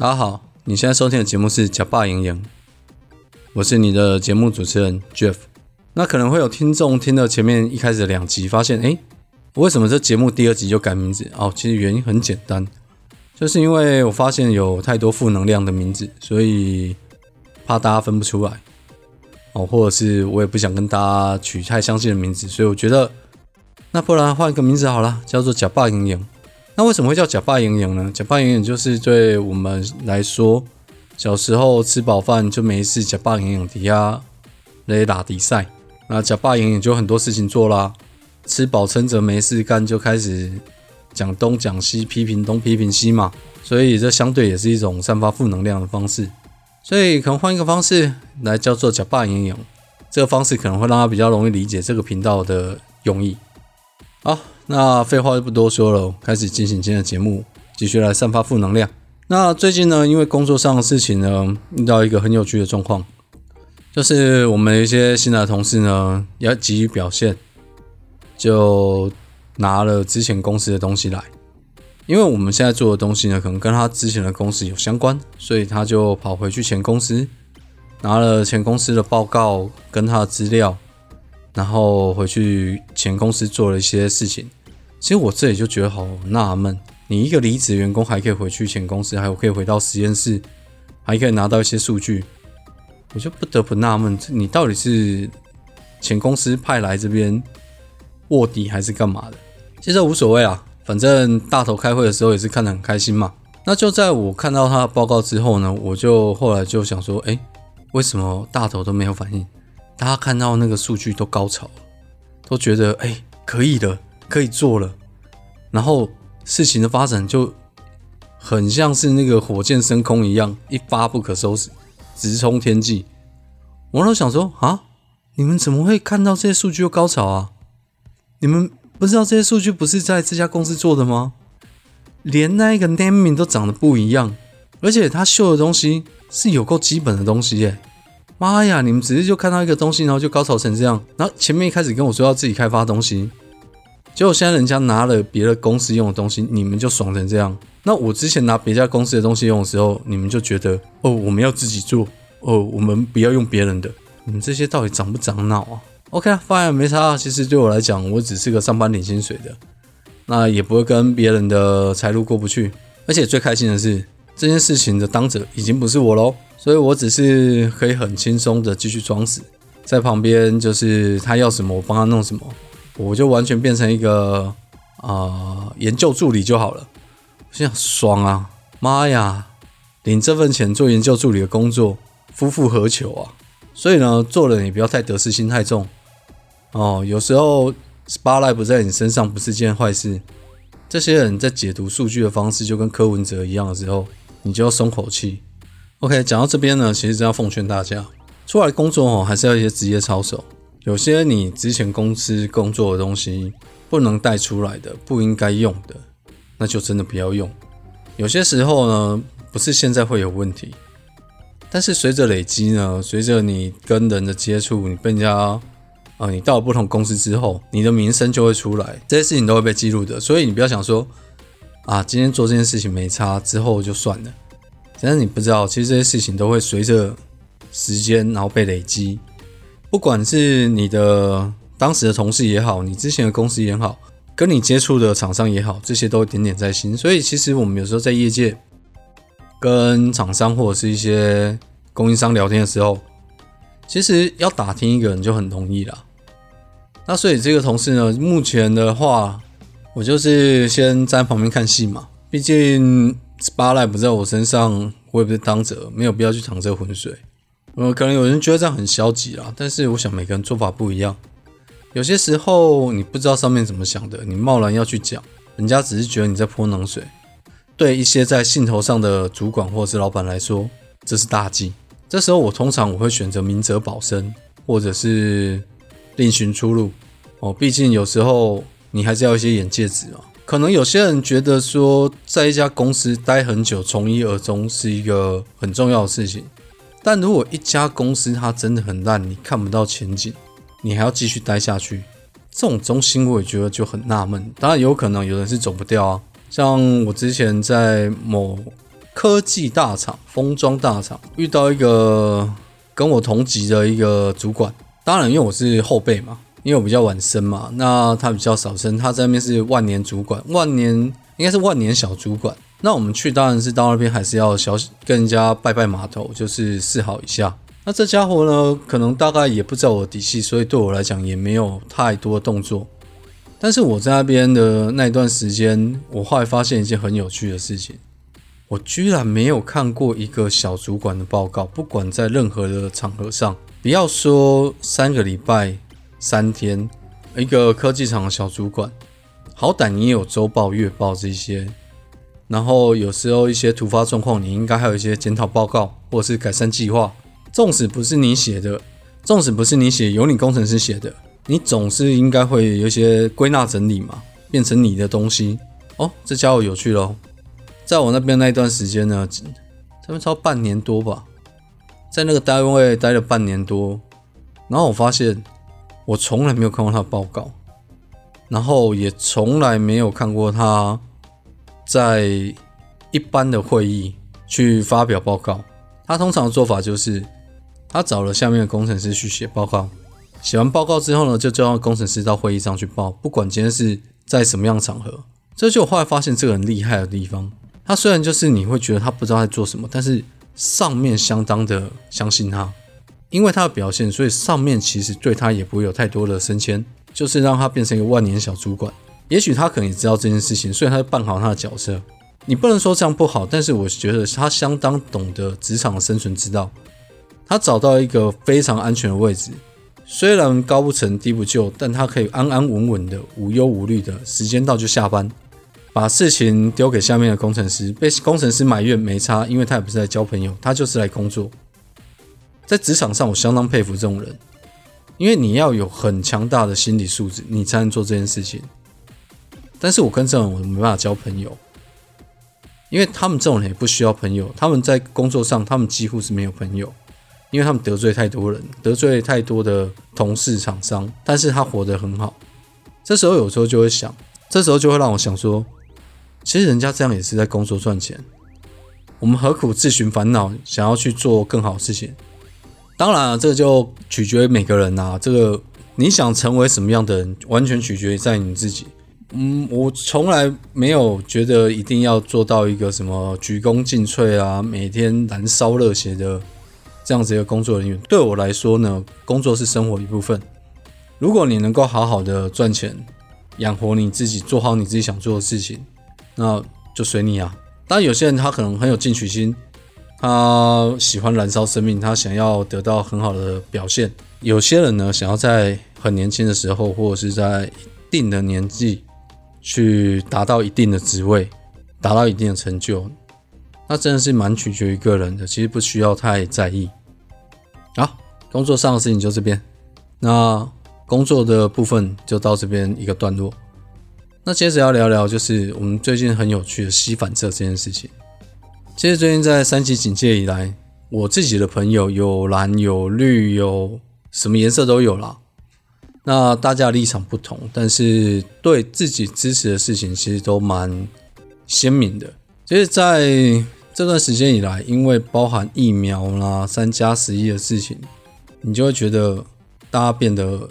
大家好，你现在收听的节目是《假霸赢赢》，我是你的节目主持人 Jeff。那可能会有听众听到前面一开始的两集，发现，诶，为什么这节目第二集就改名字？哦，其实原因很简单，就是因为我发现有太多负能量的名字，所以怕大家分不出来。哦，或者是我也不想跟大家取太相近的名字，所以我觉得，那不然换一个名字好了，叫做“假霸赢赢”。那为什么会叫“假霸赢赢”呢？“假霸赢赢”就是对我们来说，小时候吃饱饭就没事，“假霸赢赢”底下来打比赛。那“假霸赢赢”就很多事情做啦，吃饱撑着没事干，就开始讲东讲西，批评东批评西嘛。所以这相对也是一种散发负能量的方式。所以可能换一个方式来叫做“假霸赢赢”，这个方式可能会让他比较容易理解这个频道的用意。好。那废话就不多说了，开始进行今天的节目，继续来散发负能量。那最近呢，因为工作上的事情呢，遇到一个很有趣的状况，就是我们一些新来的同事呢，要急于表现，就拿了之前公司的东西来。因为我们现在做的东西呢，可能跟他之前的公司有相关，所以他就跑回去前公司，拿了前公司的报告跟他的资料，然后回去前公司做了一些事情。其实我这里就觉得好纳闷，你一个离职员工还可以回去前公司，还有可以回到实验室，还可以拿到一些数据，我就不得不纳闷，你到底是前公司派来这边卧底还是干嘛的？其实无所谓啊，反正大头开会的时候也是看得很开心嘛。那就在我看到他的报告之后呢，我就后来就想说，哎，为什么大头都没有反应？大家看到那个数据都高潮，都觉得哎可以的。可以做了，然后事情的发展就很像是那个火箭升空一样，一发不可收拾，直冲天际。我都想说啊，你们怎么会看到这些数据又高潮啊？你们不知道这些数据不是在这家公司做的吗？连那一个 name 都长得不一样，而且他秀的东西是有够基本的东西耶！妈呀，你们只是就看到一个东西，然后就高潮成这样？然后前面一开始跟我说要自己开发东西。结果现在人家拿了别的公司用的东西，你们就爽成这样。那我之前拿别家公司的东西用的时候，你们就觉得哦，我们要自己做哦，我们不要用别人的。你们这些到底长不长脑啊？OK 啊，fine，没差。其实对我来讲，我只是个上班领薪水的，那也不会跟别人的财路过不去。而且最开心的是，这件事情的当者已经不是我喽，所以我只是可以很轻松的继续装死，在旁边就是他要什么，我帮他弄什么。我就完全变成一个啊研究助理就好了，心想爽啊！妈呀，领这份钱做研究助理的工作，夫复何求啊？所以呢，做人也不要太得失心太重哦。有时候 spotlight 不在你身上不是件坏事。这些人在解读数据的方式就跟柯文哲一样的时候，你就要松口气。OK，讲到这边呢，其实真要奉劝大家，出来工作哦，还是要一些职业操守。有些你之前公司工作的东西不能带出来的，不应该用的，那就真的不要用。有些时候呢，不是现在会有问题，但是随着累积呢，随着你跟人的接触，你被人家啊，你到了不同公司之后，你的名声就会出来，这些事情都会被记录的。所以你不要想说啊，今天做这件事情没差，之后就算了。但是你不知道，其实这些事情都会随着时间然后被累积。不管是你的当时的同事也好，你之前的公司也好，跟你接触的厂商也好，这些都点点在心。所以其实我们有时候在业界跟厂商或者是一些供应商聊天的时候，其实要打听一个人就很容易了。那所以这个同事呢，目前的话，我就是先在旁边看戏嘛。毕竟 s p a l i g h t 不在我身上，我也不是当者，没有必要去淌这浑水。呃，可能有人觉得这样很消极啦，但是我想每个人做法不一样。有些时候你不知道上面怎么想的，你贸然要去讲，人家只是觉得你在泼冷水。对一些在兴头上的主管或者是老板来说，这是大忌。这时候我通常我会选择明哲保身，或者是另寻出路。哦，毕竟有时候你还是要一些眼界值啊。可能有些人觉得说，在一家公司待很久，从一而终是一个很重要的事情。但如果一家公司它真的很烂，你看不到前景，你还要继续待下去，这种中心我也觉得就很纳闷。当然有可能有人是走不掉啊，像我之前在某科技大厂、封装大厂，遇到一个跟我同级的一个主管。当然，因为我是后辈嘛，因为我比较晚生嘛，那他比较早生，他在那边是万年主管，万年应该是万年小主管。那我们去当然是到那边还是要小跟人家拜拜码头，就是示好一下。那这家伙呢，可能大概也不知道我底细，所以对我来讲也没有太多动作。但是我在那边的那段时间，我后来发现一件很有趣的事情，我居然没有看过一个小主管的报告，不管在任何的场合上，不要说三个礼拜、三天，一个科技厂的小主管，好歹你也有周报、月报这些。然后有时候一些突发状况，你应该还有一些检讨报告或者是改善计划。纵使不是你写的，纵使不是你写，由你工程师写的，你总是应该会有一些归纳整理嘛，变成你的东西。哦，这家伙有趣喽！在我那边那一段时间呢，这边超半年多吧，在那个单位待了半年多，然后我发现我从来没有看过他的报告，然后也从来没有看过他。在一般的会议去发表报告，他通常的做法就是，他找了下面的工程师去写报告，写完报告之后呢，就叫工程师到会议上去报，不管今天是在什么样场合。这就我后来发现这个人厉害的地方，他虽然就是你会觉得他不知道在做什么，但是上面相当的相信他，因为他的表现，所以上面其实对他也不会有太多的升迁，就是让他变成一个万年小主管。也许他可能也知道这件事情，所以他就扮好他的角色。你不能说这样不好，但是我觉得他相当懂得职场生存之道。他找到一个非常安全的位置，虽然高不成低不就，但他可以安安稳稳的、无忧无虑的，时间到就下班，把事情丢给下面的工程师。被工程师埋怨没差，因为他也不是来交朋友，他就是来工作。在职场上，我相当佩服这种人，因为你要有很强大的心理素质，你才能做这件事情。但是我跟这种人我没办法交朋友，因为他们这种人也不需要朋友。他们在工作上，他们几乎是没有朋友，因为他们得罪太多人，得罪太多的同事、厂商。但是他活得很好。这时候有时候就会想，这时候就会让我想说，其实人家这样也是在工作赚钱，我们何苦自寻烦恼，想要去做更好的事情？当然了，这个就取决于每个人呐。这个你想成为什么样的人，完全取决于在你自己。嗯，我从来没有觉得一定要做到一个什么鞠躬尽瘁啊，每天燃烧热血的这样子一个工作人员。对我来说呢，工作是生活一部分。如果你能够好好的赚钱，养活你自己，做好你自己想做的事情，那就随你啊。当然，有些人他可能很有进取心，他喜欢燃烧生命，他想要得到很好的表现。有些人呢，想要在很年轻的时候，或者是在一定的年纪。去达到一定的职位，达到一定的成就，那真的是蛮取决于个人的，其实不需要太在意。好，工作上的事情就这边，那工作的部分就到这边一个段落。那接着要聊聊，就是我们最近很有趣的吸反射这件事情。其实最近在三级警戒以来，我自己的朋友有蓝有绿有什么颜色都有啦。那大家立场不同，但是对自己支持的事情其实都蛮鲜明的。其实在这段时间以来，因为包含疫苗啦、三加十一的事情，你就会觉得大家变得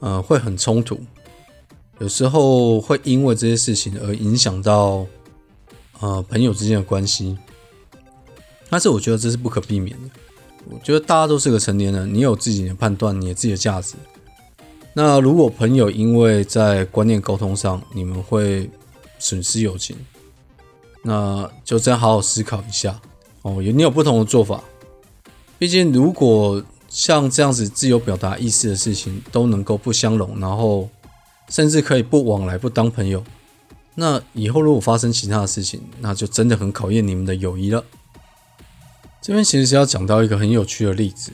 呃会很冲突，有时候会因为这些事情而影响到呃朋友之间的关系。但是我觉得这是不可避免的。我觉得大家都是个成年人，你有自己的判断，你有自己的价值。那如果朋友因为在观念沟通上你们会损失友情，那就再好好思考一下哦。有你有不同的做法，毕竟如果像这样子自由表达意思的事情都能够不相容，然后甚至可以不往来不当朋友，那以后如果发生其他的事情，那就真的很考验你们的友谊了。这边其实是要讲到一个很有趣的例子。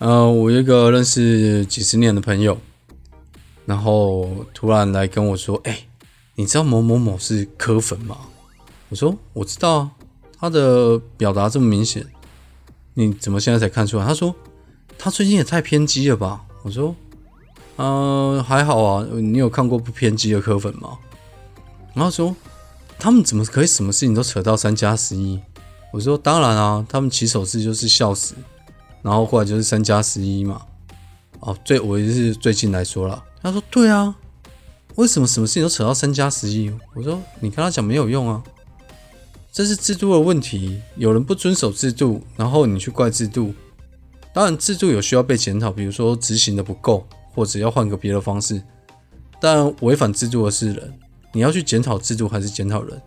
呃，我一个认识几十年的朋友，然后突然来跟我说：“哎，你知道某某某是科粉吗？”我说：“我知道啊，他的表达这么明显，你怎么现在才看出来？”他说：“他最近也太偏激了吧？”我说：“呃，还好啊，你有看过不偏激的科粉吗？”然后说：“他们怎么可以什么事情都扯到三加十一？我说当然啊，他们起手式就是笑死，然后后来就是三加十一嘛。哦，最我也是最近来说了，他说对啊，为什么什么事情都扯到三加十一？我说你跟他讲没有用啊，这是制度的问题，有人不遵守制度，然后你去怪制度。当然制度有需要被检讨，比如说执行的不够，或者要换个别的方式。但违反制度的是人，你要去检讨制度还是检讨人？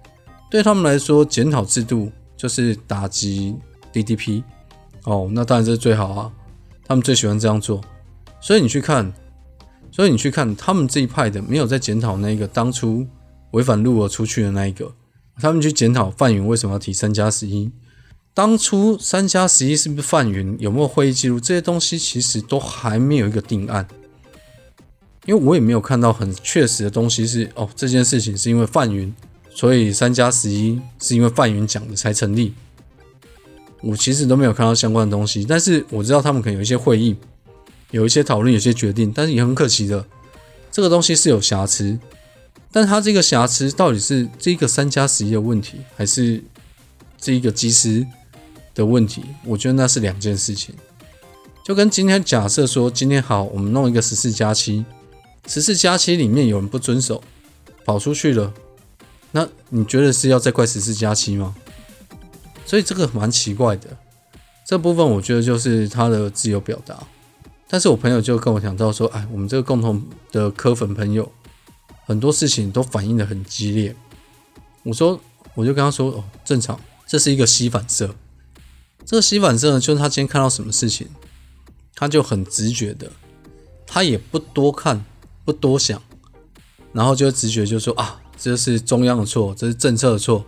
对他们来说，检讨制度就是打击 DDP 哦，那当然这是最好啊，他们最喜欢这样做。所以你去看，所以你去看他们这一派的没有在检讨那个当初违反路而出去的那一个，他们去检讨范云为什么要提三加十一。当初三加十一是不是范云？有没有会议记录？这些东西其实都还没有一个定案，因为我也没有看到很确实的东西是哦，这件事情是因为范云，所以三加十一是因为范云讲的才成立。我其实都没有看到相关的东西，但是我知道他们可能有一些会议，有一些讨论，有些决定，但是也很可惜的，这个东西是有瑕疵。但它这个瑕疵到底是这个三加十一的问题，还是这一个机师？的问题，我觉得那是两件事情。就跟今天假设说，今天好，我们弄一个十四加七，十四加七里面有人不遵守，跑出去了，那你觉得是要再怪十四加七吗？所以这个蛮奇怪的。这部分我觉得就是他的自由表达。但是我朋友就跟我讲到说，哎，我们这个共同的科粉朋友，很多事情都反应的很激烈。我说，我就跟他说，哦，正常，这是一个吸反射。这个吸反射呢，就是他今天看到什么事情，他就很直觉的，他也不多看，不多想，然后就直觉就说啊，这是中央的错，这是政策的错，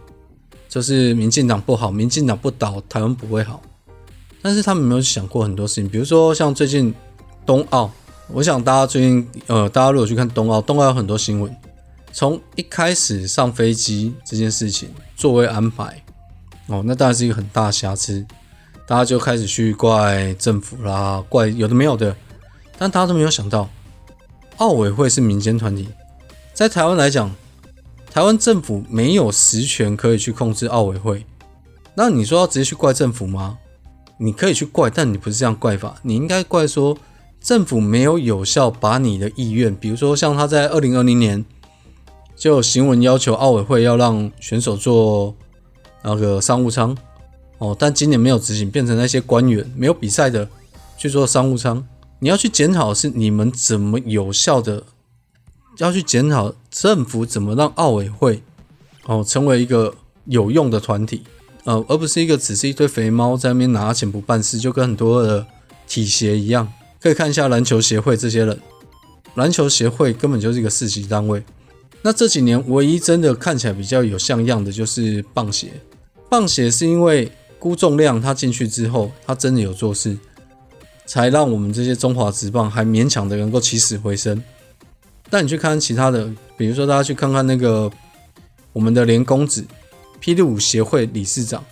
就是民进党不好，民进党不倒，台湾不会好。但是他们没有想过很多事情，比如说像最近冬奥，我想大家最近呃，大家如果去看冬奥，冬奥有很多新闻，从一开始上飞机这件事情，座位安排，哦，那当然是一个很大瑕疵。大家就开始去怪政府啦，怪有的没有的，但大家都没有想到，奥委会是民间团体，在台湾来讲，台湾政府没有实权可以去控制奥委会。那你说要直接去怪政府吗？你可以去怪，但你不是这样怪法，你应该怪说政府没有有效把你的意愿，比如说像他在二零二零年就有新闻要求奥委会要让选手做那个商务舱。哦，但今年没有执行，变成那些官员没有比赛的去做商务舱。你要去检讨是你们怎么有效的，要去检讨政府怎么让奥委会哦成为一个有用的团体，呃，而不是一个只是一堆肥猫在那边拿钱不办事，就跟很多的体协一样。可以看一下篮球协会这些人，篮球协会根本就是一个市级单位。那这几年唯一真的看起来比较有像样的就是棒协，棒协是因为。估重量，他进去之后，他真的有做事，才让我们这些中华职棒还勉强的能够起死回生。但你去看看其他的，比如说大家去看看那个我们的连公子霹雳舞协会理事长，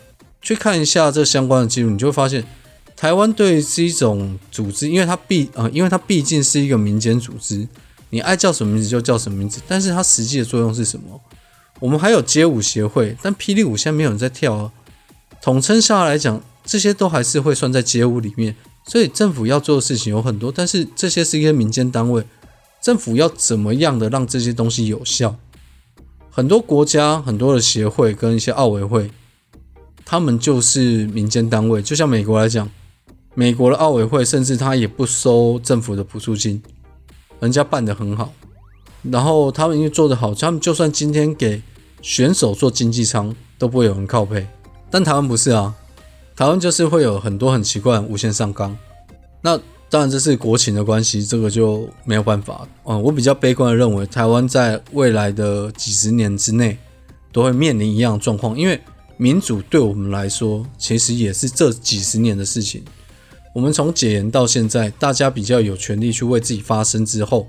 去看一下这相关的记录，你就会发现，台湾队是一种组织，因为它毕啊，因为它毕竟是一个民间组织，你爱叫什么名字就叫什么名字，但是它实际的作用是什么？我们还有街舞协会，但霹雳舞现在没有人在跳啊。统称下来讲，这些都还是会算在街舞里面，所以政府要做的事情有很多，但是这些是一些民间单位，政府要怎么样的让这些东西有效？很多国家、很多的协会跟一些奥委会，他们就是民间单位。就像美国来讲，美国的奥委会甚至他也不收政府的补助金，人家办得很好，然后他们因为做得好，他们就算今天给选手做经济舱，都不会有人靠背。但台湾不是啊，台湾就是会有很多很奇怪无限上纲。那当然这是国情的关系，这个就没有办法。嗯，我比较悲观的认为，台湾在未来的几十年之内都会面临一样的状况，因为民主对我们来说其实也是这几十年的事情。我们从解严到现在，大家比较有权利去为自己发声之后，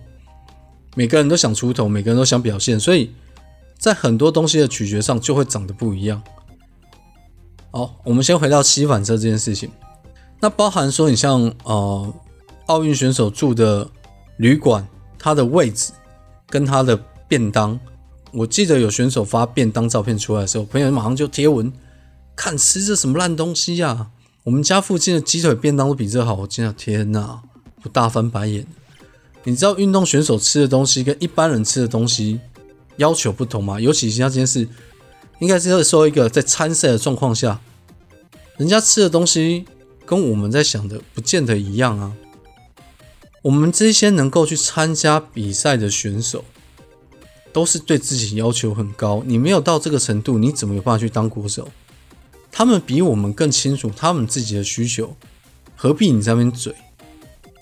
每个人都想出头，每个人都想表现，所以在很多东西的取决上就会长得不一样。好，我们先回到吸反射这件事情。那包含说，你像呃，奥运选手住的旅馆，它的位置跟他的便当我记得有选手发便当照片出来的时候，朋友马上就贴文，看吃这什么烂东西呀！我们家附近的鸡腿便当都比这好，我见到天哪，我大翻白眼。你知道运动选手吃的东西跟一般人吃的东西要求不同吗？尤其像今天是，应该是要说一个在参赛的状况下，人家吃的东西跟我们在想的不见得一样啊。我们这些能够去参加比赛的选手，都是对自己要求很高。你没有到这个程度，你怎么有办法去当国手？他们比我们更清楚他们自己的需求，何必你在那边嘴？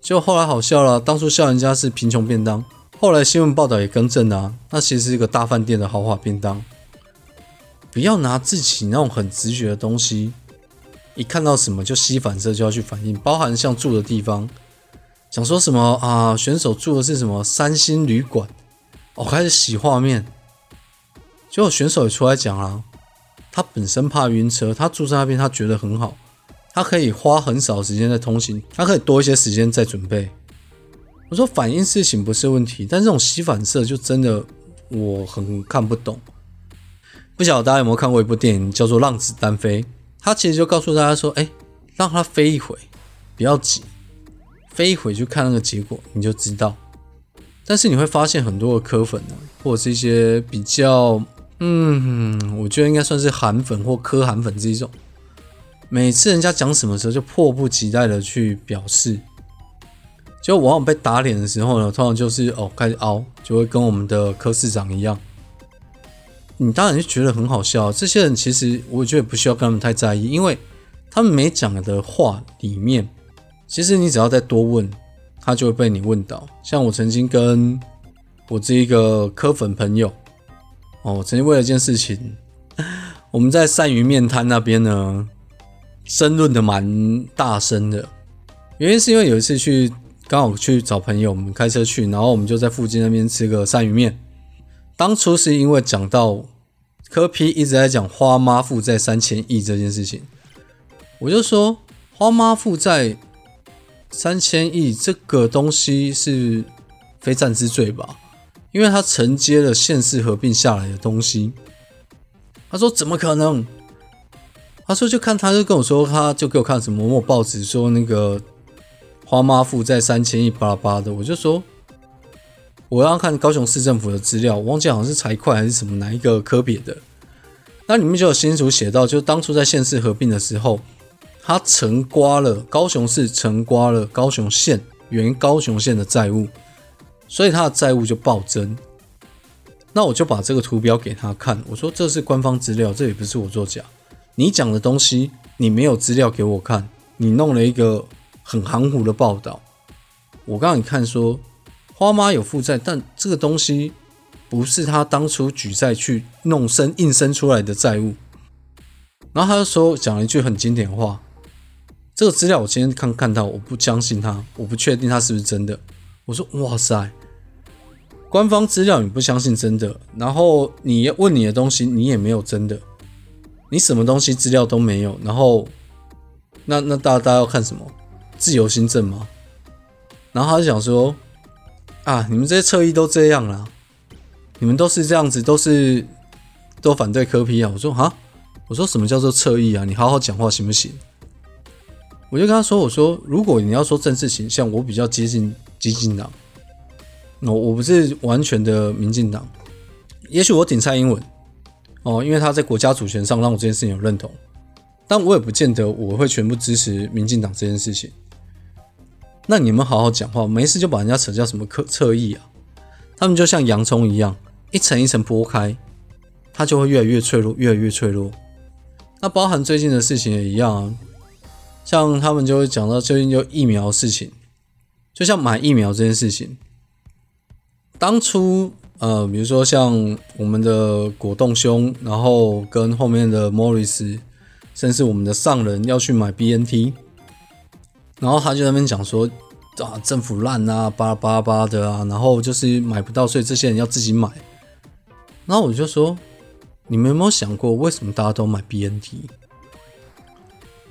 就后来好笑了，当初笑人家是贫穷便当，后来新闻报道也更正啊，那其实是一个大饭店的豪华便当。不要拿自己那种很直觉的东西，一看到什么就吸反射就要去反应，包含像住的地方，想说什么啊？选手住的是什么三星旅馆？哦，开始洗画面，结果选手也出来讲了。他本身怕晕车，他住在那边，他觉得很好，他可以花很少时间在通行，他可以多一些时间在准备。我说反应事情不是问题，但这种吸反射就真的我很看不懂。不晓得大家有没有看过一部电影叫做《浪子单飞》，他其实就告诉大家说：“哎，让他飞一回，不要急，飞回就看那个结果，你就知道。”但是你会发现很多的科粉呢，或者是一些比较。嗯，我觉得应该算是韩粉或科韩粉这一种。每次人家讲什么时候，就迫不及待的去表示。就往往被打脸的时候呢，通常就是哦开始凹，就会跟我们的科市长一样。你当然就觉得很好笑。这些人其实我觉得不需要跟他们太在意，因为他们没讲的话里面，其实你只要再多问，他就会被你问到。像我曾经跟我这一个科粉朋友。哦，曾经为了一件事情，我们在鳝鱼面摊那边呢，争论的蛮大声的。原因是因为有一次去，刚好去找朋友，我们开车去，然后我们就在附近那边吃个鳝鱼面。当初是因为讲到柯批一直在讲花妈负债三千亿这件事情，我就说花妈负债三千亿这个东西是非战之罪吧。因为他承接了县市合并下来的东西，他说怎么可能？他说就看他就跟我说，他就给我看什么某某报纸说那个花妈负债三千亿巴拉巴的，我就说我要看高雄市政府的资料，忘记好像是财会还是什么哪一个科别的，那里面就有清楚写到，就当初在县市合并的时候，他承刮了高雄市承刮了高雄县原高雄县的债务。所以他的债务就暴增，那我就把这个图标给他看，我说这是官方资料，这也不是我作假。你讲的东西你没有资料给我看，你弄了一个很含糊的报道。我刚刚你看说花妈有负债，但这个东西不是他当初举债去弄生硬生出来的债务。然后他就说讲了一句很经典的话，这个资料我今天看看到，我不相信他，我不确定他是不是真的。我说哇塞。官方资料你不相信真的，然后你问你的东西你也没有真的，你什么东西资料都没有，然后那那大家大家要看什么自由新政吗？然后他就想说啊，你们这些侧翼都这样啦，你们都是这样子，都是都反对科批啊。我说哈，我说什么叫做侧翼啊？你好好讲话行不行？我就跟他说，我说如果你要说政治形象，我比较接近激进党。我我不是完全的民进党，也许我顶蔡英文哦，因为他在国家主权上让我这件事情有认同，但我也不见得我会全部支持民进党这件事情。那你们好好讲话，没事就把人家扯叫什么侧侧翼啊？他们就像洋葱一样，一层一层剥开，它就会越来越脆弱，越来越脆弱。那包含最近的事情也一样啊，像他们就会讲到最近就疫苗事情，就像买疫苗这件事情。当初，呃，比如说像我们的果冻兄，然后跟后面的莫里斯，甚至我们的上人要去买 BNT，然后他就那边讲说，啊，政府烂啊，巴拉巴拉巴的啊，然后就是买不到，所以这些人要自己买。然后我就说，你们有没有想过，为什么大家都买 BNT？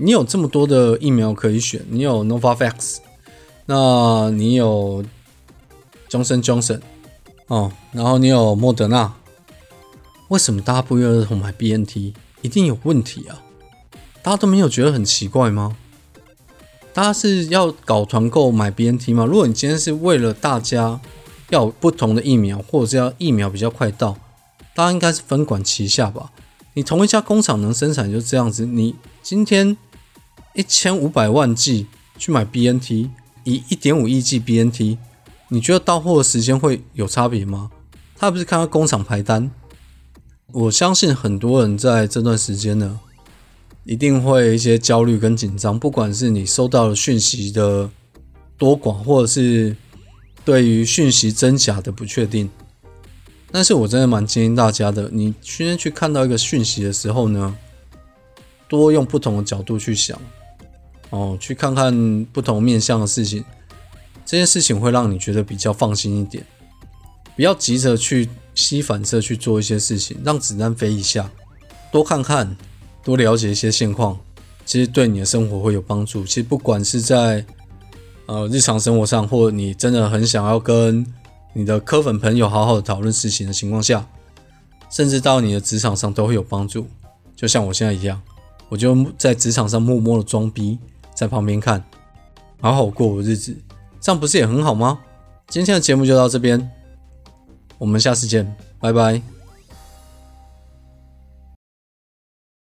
你有这么多的疫苗可以选，你有 Novavax，那你有 Johnson Johnson。哦，然后你有莫德纳，为什么大家不约而同买 BNT？一定有问题啊！大家都没有觉得很奇怪吗？大家是要搞团购买 BNT 吗？如果你今天是为了大家要不同的疫苗，或者是要疫苗比较快到，大家应该是分管齐下吧？你同一家工厂能生产就这样子，你今天一千五百万剂去买 BNT，以一点五亿剂 BNT，你觉得到货的时间会有差别吗？他不是看到工厂排单？我相信很多人在这段时间呢。一定会一些焦虑跟紧张，不管是你收到了讯息的多寡，或者是对于讯息真假的不确定。但是我真的蛮建议大家的，你今天去看到一个讯息的时候呢，多用不同的角度去想，哦，去看看不同面向的事情，这件事情会让你觉得比较放心一点。不要急着去吸反射去做一些事情，让子弹飞一下，多看看。多了解一些现况，其实对你的生活会有帮助。其实不管是在呃日常生活上，或你真的很想要跟你的科粉朋友好好的讨论事情的情况下，甚至到你的职场上都会有帮助。就像我现在一样，我就在职场上默默的装逼，在旁边看，好好过日子，这样不是也很好吗？今天的节目就到这边，我们下次见，拜拜。